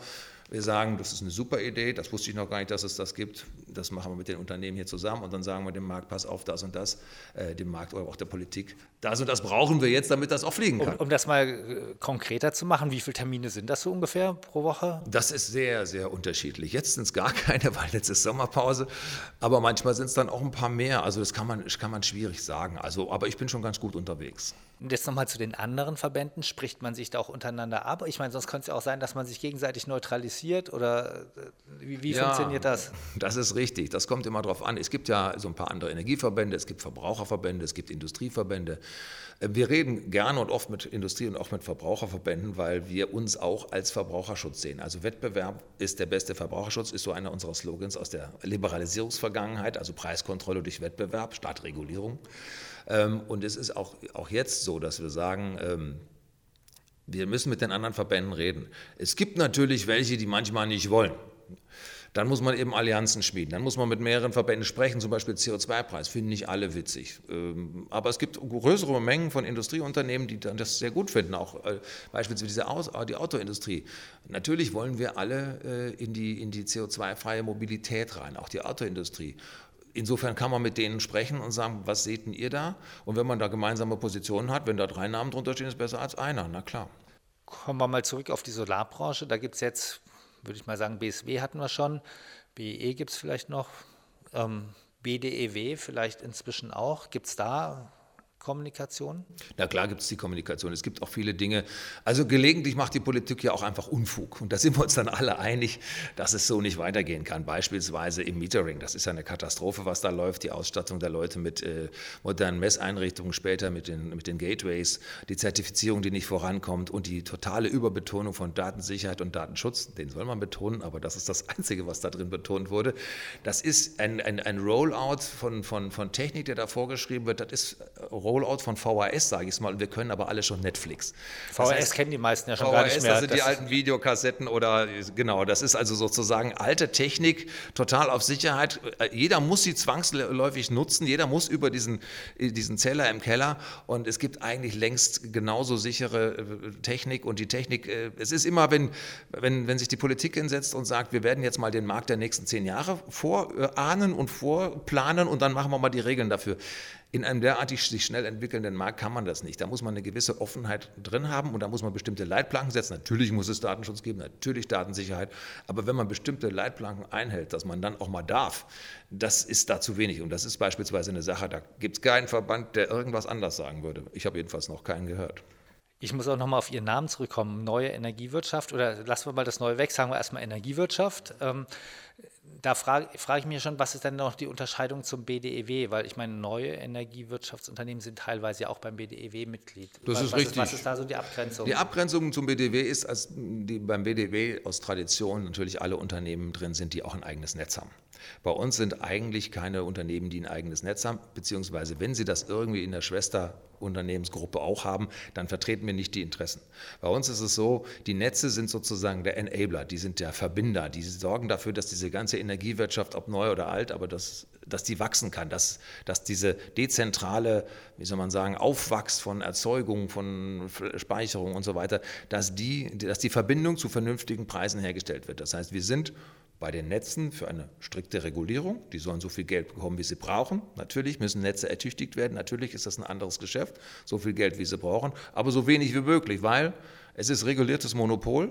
wir sagen, das ist eine super Idee, das wusste ich noch gar nicht, dass es das gibt. Das machen wir mit den Unternehmen hier zusammen und dann sagen wir dem Markt, pass auf, das und das, äh, dem Markt oder auch der Politik, das und das brauchen wir jetzt, damit das auch fliegen kann. Um, um das mal äh, konkreter zu machen, wie viele Termine sind das so ungefähr pro Woche? Das ist sehr, sehr unterschiedlich. Jetzt sind es gar keine, weil jetzt ist Sommerpause, aber manchmal sind es dann auch ein paar mehr. Also das kann man, kann man schwierig sagen. Also, aber ich bin schon ganz gut unterwegs. Und jetzt nochmal zu den anderen Verbänden. Spricht man sich da auch untereinander ab? Ich meine, sonst könnte es ja auch sein, dass man sich gegenseitig neutralisiert oder äh, wie, wie ja, funktioniert das? Das ist richtig. Das kommt immer darauf an. Es gibt ja so ein paar andere Energieverbände, es gibt Verbraucherverbände, es gibt Industrieverbände. Äh, wir reden gerne und oft mit Industrie und auch mit Verbraucherverbänden, weil wir uns auch als Verbraucherschutz sehen. Also Wettbewerb ist der beste Verbraucherschutz, ist so einer unserer Slogans aus der Liberalisierungsvergangenheit, also Preiskontrolle durch Wettbewerb statt Regulierung. Ähm, und es ist auch, auch jetzt so, dass wir sagen, ähm, wir müssen mit den anderen Verbänden reden. Es gibt natürlich welche, die manchmal nicht wollen. Dann muss man eben Allianzen schmieden. Dann muss man mit mehreren Verbänden sprechen, zum Beispiel CO2-Preis. Finden nicht alle witzig. Ähm, aber es gibt größere Mengen von Industrieunternehmen, die das sehr gut finden. Auch äh, beispielsweise die Autoindustrie. Natürlich wollen wir alle äh, in die, in die CO2-freie Mobilität rein, auch die Autoindustrie. Insofern kann man mit denen sprechen und sagen, was seht ihr da? Und wenn man da gemeinsame Positionen hat, wenn da drei Namen drunter stehen, ist besser als einer, na klar. Kommen wir mal zurück auf die Solarbranche. Da gibt es jetzt, würde ich mal sagen, BSW hatten wir schon, BE gibt es vielleicht noch, ähm, BDEW vielleicht inzwischen auch. Gibt es da Kommunikation? Na klar gibt es die Kommunikation. Es gibt auch viele Dinge. Also gelegentlich macht die Politik ja auch einfach Unfug. Und da sind wir uns dann alle einig, dass es so nicht weitergehen kann. Beispielsweise im Metering. Das ist ja eine Katastrophe, was da läuft. Die Ausstattung der Leute mit äh, modernen Messeinrichtungen, später mit den, mit den Gateways, die Zertifizierung, die nicht vorankommt und die totale Überbetonung von Datensicherheit und Datenschutz. Den soll man betonen, aber das ist das Einzige, was da drin betont wurde. Das ist ein, ein, ein Rollout von, von, von Technik, der da vorgeschrieben wird. Das ist Roboter Rollout von VHS, sage ich es mal, und wir können aber alle schon Netflix. VHS das heißt, kennen die meisten ja schon VHS, gar nicht mehr. Das sind das die alten Videokassetten oder genau, das ist also sozusagen alte Technik, total auf Sicherheit. Jeder muss sie zwangsläufig nutzen, jeder muss über diesen, diesen Zeller im Keller und es gibt eigentlich längst genauso sichere äh, Technik und die Technik, äh, es ist immer, wenn, wenn, wenn sich die Politik hinsetzt und sagt, wir werden jetzt mal den Markt der nächsten zehn Jahre vorahnen und vorplanen und dann machen wir mal die Regeln dafür. In einem derartig sich schnell entwickelnden Markt kann man das nicht. Da muss man eine gewisse Offenheit drin haben und da muss man bestimmte Leitplanken setzen. Natürlich muss es Datenschutz geben, natürlich Datensicherheit. Aber wenn man bestimmte Leitplanken einhält, dass man dann auch mal darf, das ist da zu wenig. Und das ist beispielsweise eine Sache, da gibt es keinen Verband, der irgendwas anders sagen würde. Ich habe jedenfalls noch keinen gehört. Ich muss auch nochmal auf Ihren Namen zurückkommen. Neue Energiewirtschaft oder lassen wir mal das Neue weg, sagen wir erstmal Energiewirtschaft. Ähm, da frage, frage ich mich schon, was ist denn noch die Unterscheidung zum BDEW? Weil ich meine, neue Energiewirtschaftsunternehmen sind teilweise ja auch beim BDEW Mitglied. Das was, ist richtig. Ist, was ist da so die Abgrenzung? Die Abgrenzung zum BDEW ist, als die beim BDEW aus Tradition natürlich alle Unternehmen drin sind, die auch ein eigenes Netz haben. Bei uns sind eigentlich keine Unternehmen, die ein eigenes Netz haben, beziehungsweise wenn sie das irgendwie in der Schwesterunternehmensgruppe auch haben, dann vertreten wir nicht die Interessen. Bei uns ist es so, die Netze sind sozusagen der Enabler, die sind der Verbinder, die sorgen dafür, dass diese ganze Energiewirtschaft, ob neu oder alt, aber das dass die wachsen kann, dass, dass diese dezentrale, wie soll man sagen, Aufwachs von Erzeugung, von Speicherung und so weiter, dass die, dass die Verbindung zu vernünftigen Preisen hergestellt wird. Das heißt, wir sind bei den Netzen für eine strikte Regulierung. Die sollen so viel Geld bekommen, wie sie brauchen. Natürlich müssen Netze ertüchtigt werden. Natürlich ist das ein anderes Geschäft. So viel Geld, wie sie brauchen. Aber so wenig wie möglich, weil es ist reguliertes Monopol.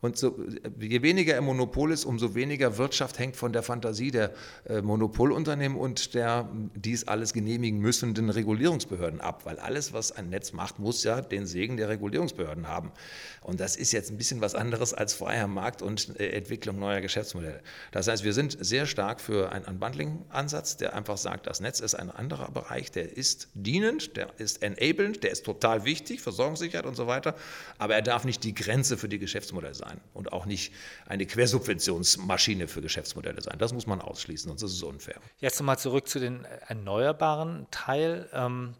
Und so, je weniger ein Monopol ist, umso weniger Wirtschaft hängt von der Fantasie der äh, Monopolunternehmen und der dies alles genehmigen müssenden Regulierungsbehörden ab. Weil alles, was ein Netz macht, muss ja den Segen der Regulierungsbehörden haben. Und das ist jetzt ein bisschen was anderes als freier Markt und äh, Entwicklung neuer Geschäftsmodelle. Das heißt, wir sind sehr stark für einen Unbundling-Ansatz, der einfach sagt, das Netz ist ein anderer Bereich, der ist dienend, der ist enablend, der ist total wichtig, Versorgungssicherheit und so weiter, aber er darf nicht die Grenze für die Geschäftsmodelle sein und auch nicht eine Quersubventionsmaschine für Geschäftsmodelle sein. Das muss man ausschließen, sonst ist es unfair. Jetzt nochmal zurück zu den erneuerbaren Teil. Ähm,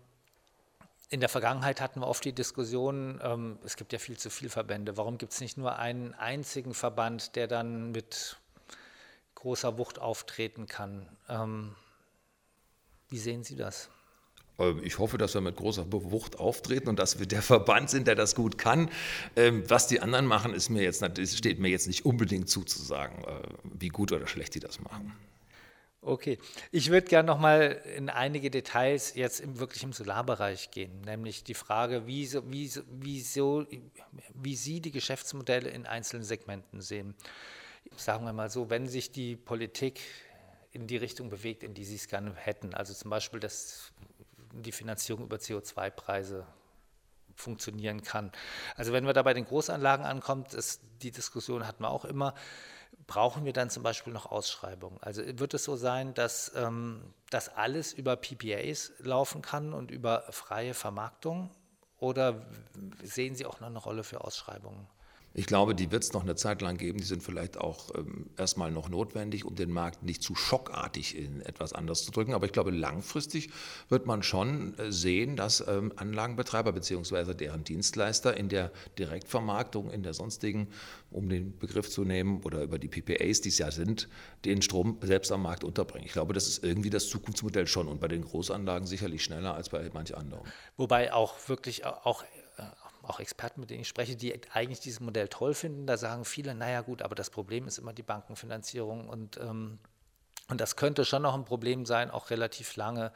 in der Vergangenheit hatten wir oft die Diskussion, ähm, es gibt ja viel zu viele Verbände. Warum gibt es nicht nur einen einzigen Verband, der dann mit großer Wucht auftreten kann? Ähm, wie sehen Sie das? Ähm, ich hoffe, dass wir mit großer Wucht auftreten und dass wir der Verband sind, der das gut kann. Ähm, was die anderen machen, ist mir jetzt, steht mir jetzt nicht unbedingt zuzusagen, äh, wie gut oder schlecht die das machen. Okay, ich würde gerne noch mal in einige Details jetzt im, wirklich im Solarbereich gehen, nämlich die Frage, wie, so, wie, wie, so, wie Sie die Geschäftsmodelle in einzelnen Segmenten sehen. Sagen wir mal so, wenn sich die Politik in die Richtung bewegt, in die Sie es gerne hätten, also zum Beispiel das die Finanzierung über CO2-Preise funktionieren kann. Also wenn wir da bei den Großanlagen ankommen, ist, die Diskussion hatten wir auch immer, brauchen wir dann zum Beispiel noch Ausschreibungen? Also wird es so sein, dass ähm, das alles über PPAs laufen kann und über freie Vermarktung? Oder sehen Sie auch noch eine Rolle für Ausschreibungen? Ich glaube, die wird es noch eine Zeit lang geben. Die sind vielleicht auch ähm, erstmal noch notwendig, um den Markt nicht zu schockartig in etwas anderes zu drücken. Aber ich glaube, langfristig wird man schon äh, sehen, dass ähm, Anlagenbetreiber bzw. deren Dienstleister in der Direktvermarktung, in der sonstigen, um den Begriff zu nehmen, oder über die PPAs, die es ja sind, den Strom selbst am Markt unterbringen. Ich glaube, das ist irgendwie das Zukunftsmodell schon und bei den Großanlagen sicherlich schneller als bei manch anderen. Wobei auch wirklich auch auch Experten, mit denen ich spreche, die eigentlich dieses Modell toll finden. Da sagen viele, naja gut, aber das Problem ist immer die Bankenfinanzierung und, ähm, und das könnte schon noch ein Problem sein, auch relativ lange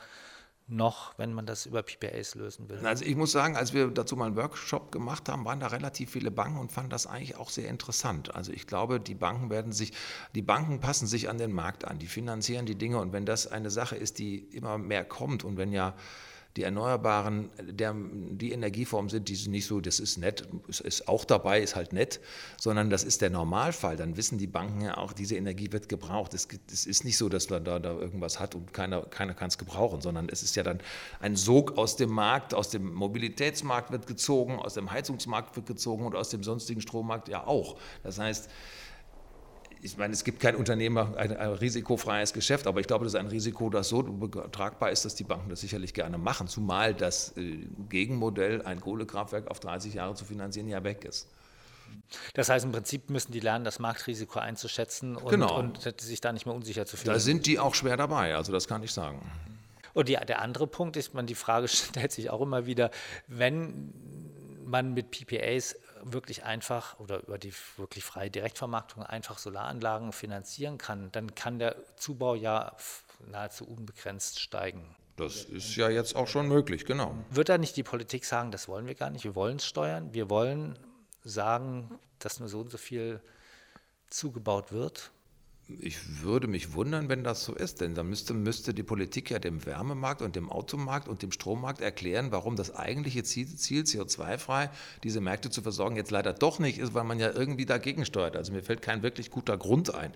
noch, wenn man das über PPAs lösen will. Also ich muss sagen, als wir dazu mal einen Workshop gemacht haben, waren da relativ viele Banken und fanden das eigentlich auch sehr interessant. Also ich glaube, die Banken werden sich, die Banken passen sich an den Markt an, die finanzieren die Dinge und wenn das eine Sache ist, die immer mehr kommt und wenn ja die Erneuerbaren, der, die Energieformen sind, die sind nicht so, das ist nett, es ist auch dabei, ist halt nett, sondern das ist der Normalfall. Dann wissen die Banken ja auch, diese Energie wird gebraucht. Es, es ist nicht so, dass man da, da irgendwas hat und keiner, keiner kann es gebrauchen, sondern es ist ja dann ein Sog aus dem Markt, aus dem Mobilitätsmarkt wird gezogen, aus dem Heizungsmarkt wird gezogen und aus dem sonstigen Strommarkt ja auch. Das heißt, ich meine, es gibt kein Unternehmer, ein, ein, risikofreies Geschäft, aber ich glaube, das ist ein Risiko, das so tragbar ist, dass die Banken das sicherlich gerne machen, zumal das äh, Gegenmodell, ein Kohlekraftwerk auf 30 Jahre zu finanzieren, ja weg ist. Das heißt, im Prinzip müssen die lernen, das Marktrisiko einzuschätzen und, genau. und sich da nicht mehr unsicher zu fühlen. Da sind die auch schwer dabei, also das kann ich sagen. Und die, der andere Punkt ist, man die Frage stellt sich auch immer wieder, wenn man mit PPAs wirklich einfach oder über die wirklich freie Direktvermarktung einfach Solaranlagen finanzieren kann, dann kann der Zubau ja nahezu unbegrenzt steigen. Das ist ja jetzt auch schon möglich, genau. Wird da nicht die Politik sagen, das wollen wir gar nicht, wir wollen es steuern, wir wollen sagen, dass nur so und so viel zugebaut wird? Ich würde mich wundern, wenn das so ist, denn dann müsste, müsste die Politik ja dem Wärmemarkt und dem Automarkt und dem Strommarkt erklären, warum das eigentliche Ziel, Ziel CO2-frei, diese Märkte zu versorgen, jetzt leider doch nicht ist, weil man ja irgendwie dagegen steuert. Also mir fällt kein wirklich guter Grund ein.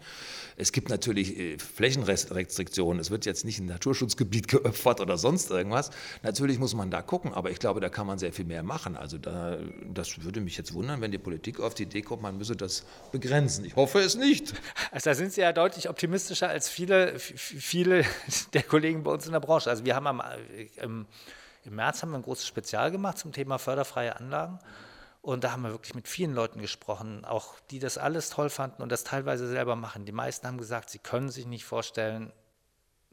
Es gibt natürlich äh, Flächenrestriktionen, es wird jetzt nicht ein Naturschutzgebiet geopfert oder sonst irgendwas. Natürlich muss man da gucken, aber ich glaube, da kann man sehr viel mehr machen. Also da, das würde mich jetzt wundern, wenn die Politik auf die Idee kommt, man müsse das begrenzen. Ich hoffe es nicht. Also da sind Sie ja deutlich optimistischer als viele, viele der Kollegen bei uns in der Branche. Also wir haben am, im, im März haben wir ein großes Spezial gemacht zum Thema förderfreie Anlagen. Und da haben wir wirklich mit vielen Leuten gesprochen, auch die das alles toll fanden und das teilweise selber machen. Die meisten haben gesagt, sie können sich nicht vorstellen,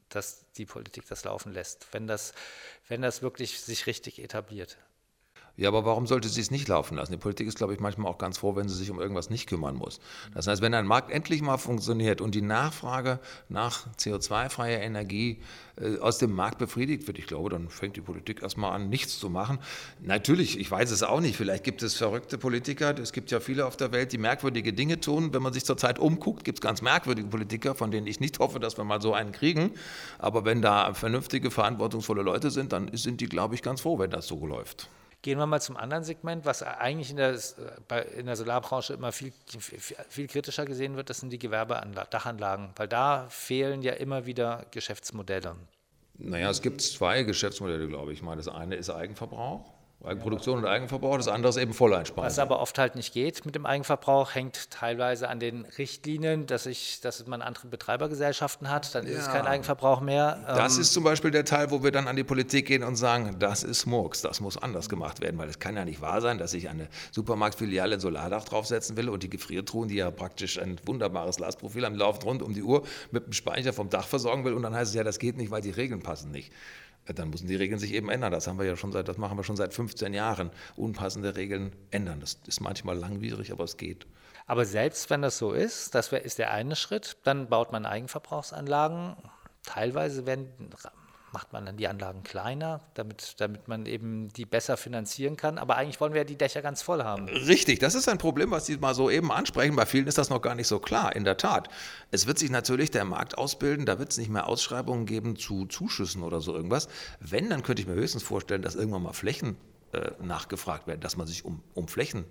dass die Politik das laufen lässt, wenn das, wenn das wirklich sich richtig etabliert. Ja, aber warum sollte sie es nicht laufen lassen? Die Politik ist, glaube ich, manchmal auch ganz froh, wenn sie sich um irgendwas nicht kümmern muss. Das heißt, wenn ein Markt endlich mal funktioniert und die Nachfrage nach CO2-freier Energie äh, aus dem Markt befriedigt wird, ich glaube, dann fängt die Politik erstmal an, nichts zu machen. Natürlich, ich weiß es auch nicht, vielleicht gibt es verrückte Politiker, es gibt ja viele auf der Welt, die merkwürdige Dinge tun. Wenn man sich zurzeit umguckt, gibt es ganz merkwürdige Politiker, von denen ich nicht hoffe, dass wir mal so einen kriegen. Aber wenn da vernünftige, verantwortungsvolle Leute sind, dann sind die, glaube ich, ganz froh, wenn das so läuft. Gehen wir mal zum anderen Segment, was eigentlich in der, in der Solarbranche immer viel, viel kritischer gesehen wird, das sind die Gewerbedachanlagen, weil da fehlen ja immer wieder Geschäftsmodelle. Naja, es gibt zwei Geschäftsmodelle, glaube ich. ich meine, das eine ist Eigenverbrauch Eigenproduktion und Eigenverbrauch, das andere ist eben Volleinspeisung. Was aber oft halt nicht geht mit dem Eigenverbrauch, hängt teilweise an den Richtlinien, dass, ich, dass man andere Betreibergesellschaften hat, dann ja. ist es kein Eigenverbrauch mehr. Das ähm, ist zum Beispiel der Teil, wo wir dann an die Politik gehen und sagen, das ist Murks, das muss anders gemacht werden, weil es kann ja nicht wahr sein, dass ich eine Supermarktfiliale ein Solardach draufsetzen will und die Gefriertruhen, die ja praktisch ein wunderbares Lastprofil haben, laufen rund um die Uhr mit dem Speicher vom Dach versorgen will und dann heißt es ja, das geht nicht, weil die Regeln passen nicht dann müssen die Regeln sich eben ändern. Das haben wir ja schon seit, das machen wir schon seit 15 Jahren. Unpassende Regeln ändern. Das ist manchmal langwierig, aber es geht. Aber selbst wenn das so ist, das ist der eine Schritt, dann baut man Eigenverbrauchsanlagen. Teilweise werden macht man dann die Anlagen kleiner, damit, damit man eben die besser finanzieren kann. Aber eigentlich wollen wir ja die Dächer ganz voll haben. Richtig, das ist ein Problem, was Sie mal so eben ansprechen. Bei vielen ist das noch gar nicht so klar, in der Tat. Es wird sich natürlich der Markt ausbilden, da wird es nicht mehr Ausschreibungen geben zu Zuschüssen oder so irgendwas. Wenn, dann könnte ich mir höchstens vorstellen, dass irgendwann mal Flächen äh, nachgefragt werden, dass man sich um, um Flächen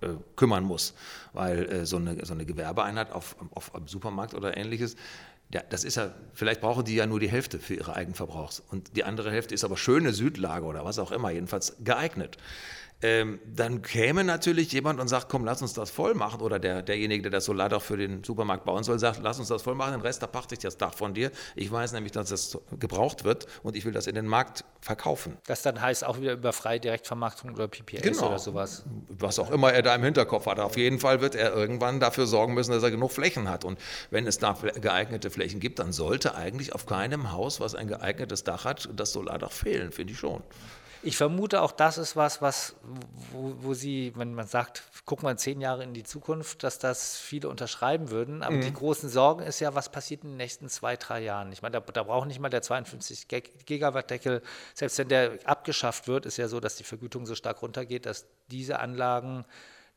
äh, kümmern muss, weil äh, so, eine, so eine Gewerbeeinheit auf, auf, auf Supermarkt oder ähnliches, ja, das ist ja, vielleicht brauchen die ja nur die Hälfte für ihre Eigenverbrauchs. Und die andere Hälfte ist aber schöne Südlage oder was auch immer, jedenfalls geeignet ähm, dann käme natürlich jemand und sagt, komm, lass uns das voll machen. Oder der, derjenige, der das Solardach für den Supermarkt bauen soll, sagt, lass uns das voll machen, den Rest, da pachte ich das Dach von dir. Ich weiß nämlich, dass das gebraucht wird und ich will das in den Markt verkaufen. Das dann heißt auch wieder über freie Direktvermarktung oder PPS genau. oder sowas. Was auch immer er da im Hinterkopf hat. Auf jeden Fall wird er irgendwann dafür sorgen müssen, dass er genug Flächen hat. Und wenn es da geeignete Flächen gibt, dann sollte eigentlich auf keinem Haus, was ein geeignetes Dach hat, das Solardach fehlen, finde ich schon. Ich vermute auch, das ist was, was wo, wo, Sie, wenn man sagt, guck mal zehn Jahre in die Zukunft, dass das viele unterschreiben würden. Aber mhm. die großen Sorgen ist ja, was passiert in den nächsten zwei, drei Jahren. Ich meine, da, da braucht nicht mal der 52 Gigawatt Deckel, selbst wenn der abgeschafft wird, ist ja so, dass die Vergütung so stark runtergeht, dass diese Anlagen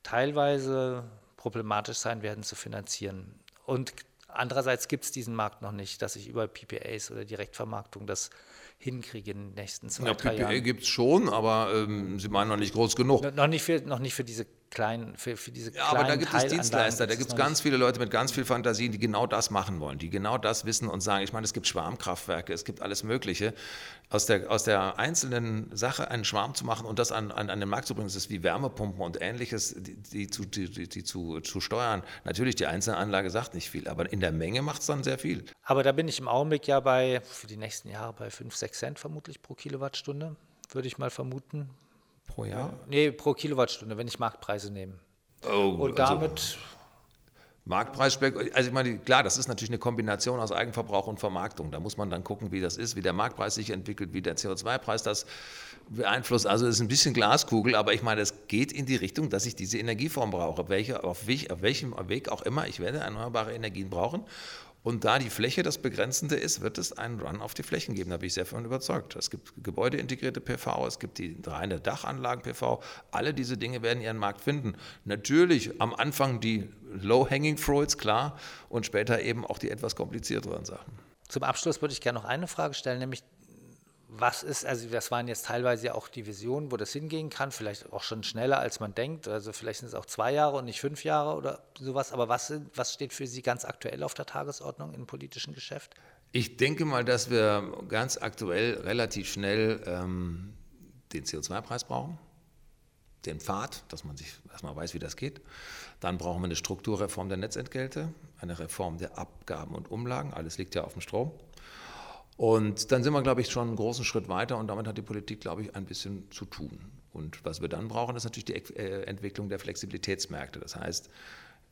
teilweise problematisch sein werden zu finanzieren. Und andererseits gibt es diesen Markt noch nicht, dass ich über PPAs oder Direktvermarktung das hinkriege in den nächsten zwei, ja, drei PPA Jahren. gibt es schon, aber ähm, Sie meinen noch nicht groß genug. No, noch, nicht für, noch nicht für diese kleinen, für, für diese ja, kleinen aber da gibt es Dienstleister, da gibt es ganz viele Leute mit ganz viel Fantasien, die genau das machen wollen, die genau das wissen und sagen, ich meine, es gibt Schwarmkraftwerke, es gibt alles Mögliche. Aus der, aus der einzelnen Sache einen Schwarm zu machen und das an, an, an den Markt zu bringen, das ist wie Wärmepumpen und ähnliches, die, die, zu, die, die zu, zu steuern. Natürlich, die einzelne Anlage sagt nicht viel, aber in der Menge macht es dann sehr viel. Aber da bin ich im Augenblick ja bei, für die nächsten Jahre bei 5, 6 Cent vermutlich pro Kilowattstunde, würde ich mal vermuten. Pro Jahr? Nee, pro Kilowattstunde, wenn ich Marktpreise nehme. Oh, Und also damit, Marktpreisspeck, also ich meine, klar, das ist natürlich eine Kombination aus Eigenverbrauch und Vermarktung. Da muss man dann gucken, wie das ist, wie der Marktpreis sich entwickelt, wie der CO2-Preis das beeinflusst. Also es ist ein bisschen Glaskugel, aber ich meine, es geht in die Richtung, dass ich diese Energieform brauche. Welche, auf, welch, auf welchem Weg auch immer, ich werde erneuerbare Energien brauchen. Und da die Fläche das Begrenzende ist, wird es einen Run auf die Flächen geben. Da bin ich sehr davon überzeugt. Es gibt gebäudeintegrierte PV, es gibt die reine Dachanlagen-PV. Alle diese Dinge werden ihren Markt finden. Natürlich am Anfang die Low-Hanging Fruits, klar, und später eben auch die etwas komplizierteren Sachen. zum Abschluss würde ich gerne noch eine Frage stellen, nämlich was ist, also das waren jetzt teilweise ja auch die Visionen, wo das hingehen kann, vielleicht auch schon schneller, als man denkt. Also vielleicht sind es auch zwei Jahre und nicht fünf Jahre oder sowas. Aber was, was steht für Sie ganz aktuell auf der Tagesordnung im politischen Geschäft? Ich denke mal, dass wir ganz aktuell relativ schnell ähm, den CO2-Preis brauchen, den Pfad, dass man sich erstmal weiß, wie das geht. Dann brauchen wir eine Strukturreform der Netzentgelte, eine Reform der Abgaben und Umlagen. Alles liegt ja auf dem Strom. Und dann sind wir, glaube ich, schon einen großen Schritt weiter und damit hat die Politik, glaube ich, ein bisschen zu tun. Und was wir dann brauchen, ist natürlich die äh, Entwicklung der Flexibilitätsmärkte. Das heißt,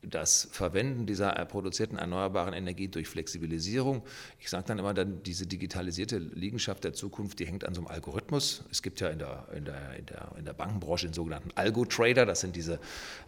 das Verwenden dieser produzierten erneuerbaren Energie durch Flexibilisierung. Ich sage dann immer, dann diese digitalisierte Liegenschaft der Zukunft, die hängt an so einem Algorithmus. Es gibt ja in der, in der, in der, in der Bankenbranche den sogenannten Algo-Trader. Das sind diese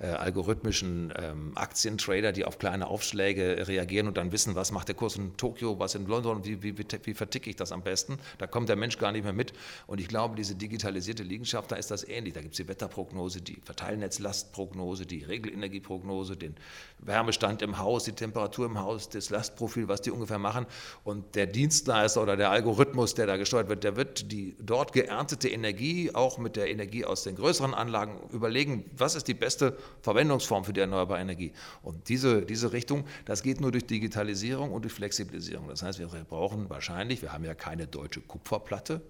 äh, algorithmischen ähm, Aktientrader, die auf kleine Aufschläge reagieren und dann wissen, was macht der Kurs in Tokio, was in London, wie, wie, wie verticke ich das am besten. Da kommt der Mensch gar nicht mehr mit. Und ich glaube, diese digitalisierte Liegenschaft, da ist das ähnlich. Da gibt es die Wetterprognose, die Verteilnetzlastprognose, die Regelenergieprognose, den Wärmestand im Haus, die Temperatur im Haus, das Lastprofil, was die ungefähr machen. Und der Dienstleister oder der Algorithmus, der da gesteuert wird, der wird die dort geerntete Energie auch mit der Energie aus den größeren Anlagen überlegen, was ist die beste Verwendungsform für die erneuerbare Energie. Und diese, diese Richtung, das geht nur durch Digitalisierung und durch Flexibilisierung. Das heißt, wir brauchen wahrscheinlich, wir haben ja keine deutsche Kupferplatte,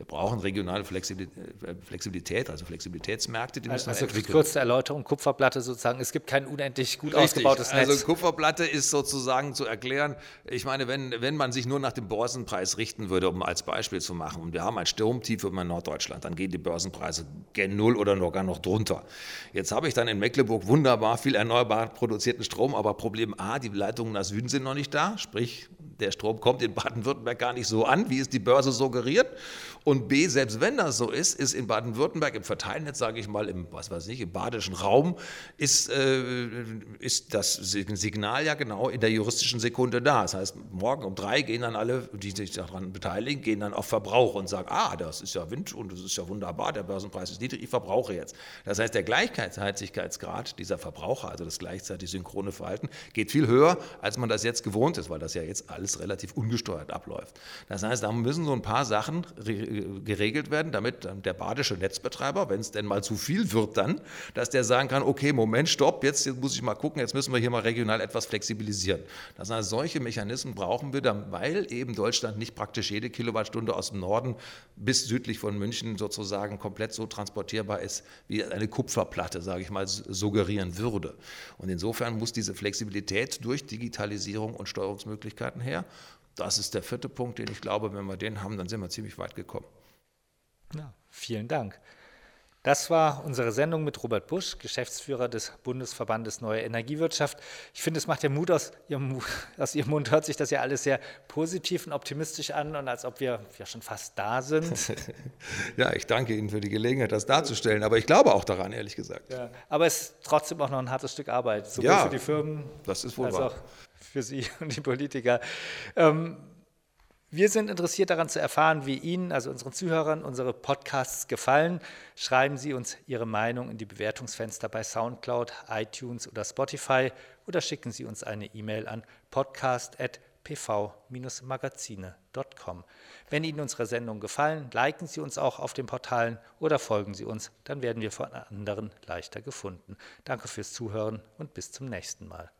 wir brauchen regionale Flexibilität, äh, Flexibilität also Flexibilitätsmärkte, die müssen wir Also kurze Erläuterung, Kupferplatte sozusagen. Es gibt kein unendlich gut Richtig. ausgebautes Netz. Also Kupferplatte ist sozusagen zu erklären, ich meine, wenn, wenn man sich nur nach dem Börsenpreis richten würde, um als Beispiel zu machen, und wir haben ein Sturmtief über Norddeutschland, dann gehen die Börsenpreise gen Null oder sogar noch drunter. Jetzt habe ich dann in Mecklenburg wunderbar viel erneuerbar produzierten Strom, aber Problem A, die Leitungen nach Süden sind noch nicht da, sprich, der Strom kommt in Baden-Württemberg gar nicht so an, wie es die Börse suggeriert. Und B, selbst wenn das so ist, ist in Baden-Württemberg im Verteilnetz, sage ich mal, im, was weiß ich, im badischen Raum, ist, äh, ist das Signal ja genau in der juristischen Sekunde da. Das heißt, morgen um drei gehen dann alle, die sich daran beteiligen, gehen dann auf Verbrauch und sagen, ah, das ist ja Wind und das ist ja wunderbar, der Börsenpreis ist niedrig, ich verbrauche jetzt. Das heißt, der Gleichheitlichkeitsgrad dieser Verbraucher, also das gleichzeitig synchrone Verhalten, geht viel höher, als man das jetzt gewohnt ist, weil das ja jetzt alles relativ ungesteuert abläuft. Das heißt, da müssen so ein paar Sachen re- geregelt werden, damit der badische Netzbetreiber, wenn es denn mal zu viel wird dann, dass der sagen kann, okay, Moment, stopp, jetzt, jetzt muss ich mal gucken, jetzt müssen wir hier mal regional etwas flexibilisieren. Das heißt, solche Mechanismen brauchen wir dann, weil eben Deutschland nicht praktisch jede Kilowattstunde aus dem Norden bis südlich von München sozusagen komplett so transportierbar ist, wie eine Kupferplatte, sage ich mal, suggerieren würde. Und insofern muss diese Flexibilität durch Digitalisierung und Steuerungsmöglichkeiten her. Das ist der vierte Punkt, den ich glaube, wenn wir den haben, dann sind wir ziemlich weit gekommen. Ja, vielen Dank. Das war unsere Sendung mit Robert Busch, Geschäftsführer des Bundesverbandes Neue Energiewirtschaft. Ich finde, es macht ja Mut aus Ihrem, aus Ihrem Mund, hört sich das ja alles sehr positiv und optimistisch an und als ob wir ja schon fast da sind. Ja, ich danke Ihnen für die Gelegenheit, das darzustellen, aber ich glaube auch daran, ehrlich gesagt. Ja, aber es ist trotzdem auch noch ein hartes Stück Arbeit, sowohl Ja, für die Firmen das ist wohl als wahr. auch für Sie und die Politiker. Ähm, wir sind interessiert daran zu erfahren, wie Ihnen, also unseren Zuhörern, unsere Podcasts gefallen. Schreiben Sie uns Ihre Meinung in die Bewertungsfenster bei SoundCloud, iTunes oder Spotify oder schicken Sie uns eine E-Mail an podcast@ pv-magazine.com. Wenn Ihnen unsere Sendungen gefallen, liken Sie uns auch auf den Portalen oder folgen Sie uns, dann werden wir von anderen leichter gefunden. Danke fürs Zuhören und bis zum nächsten Mal.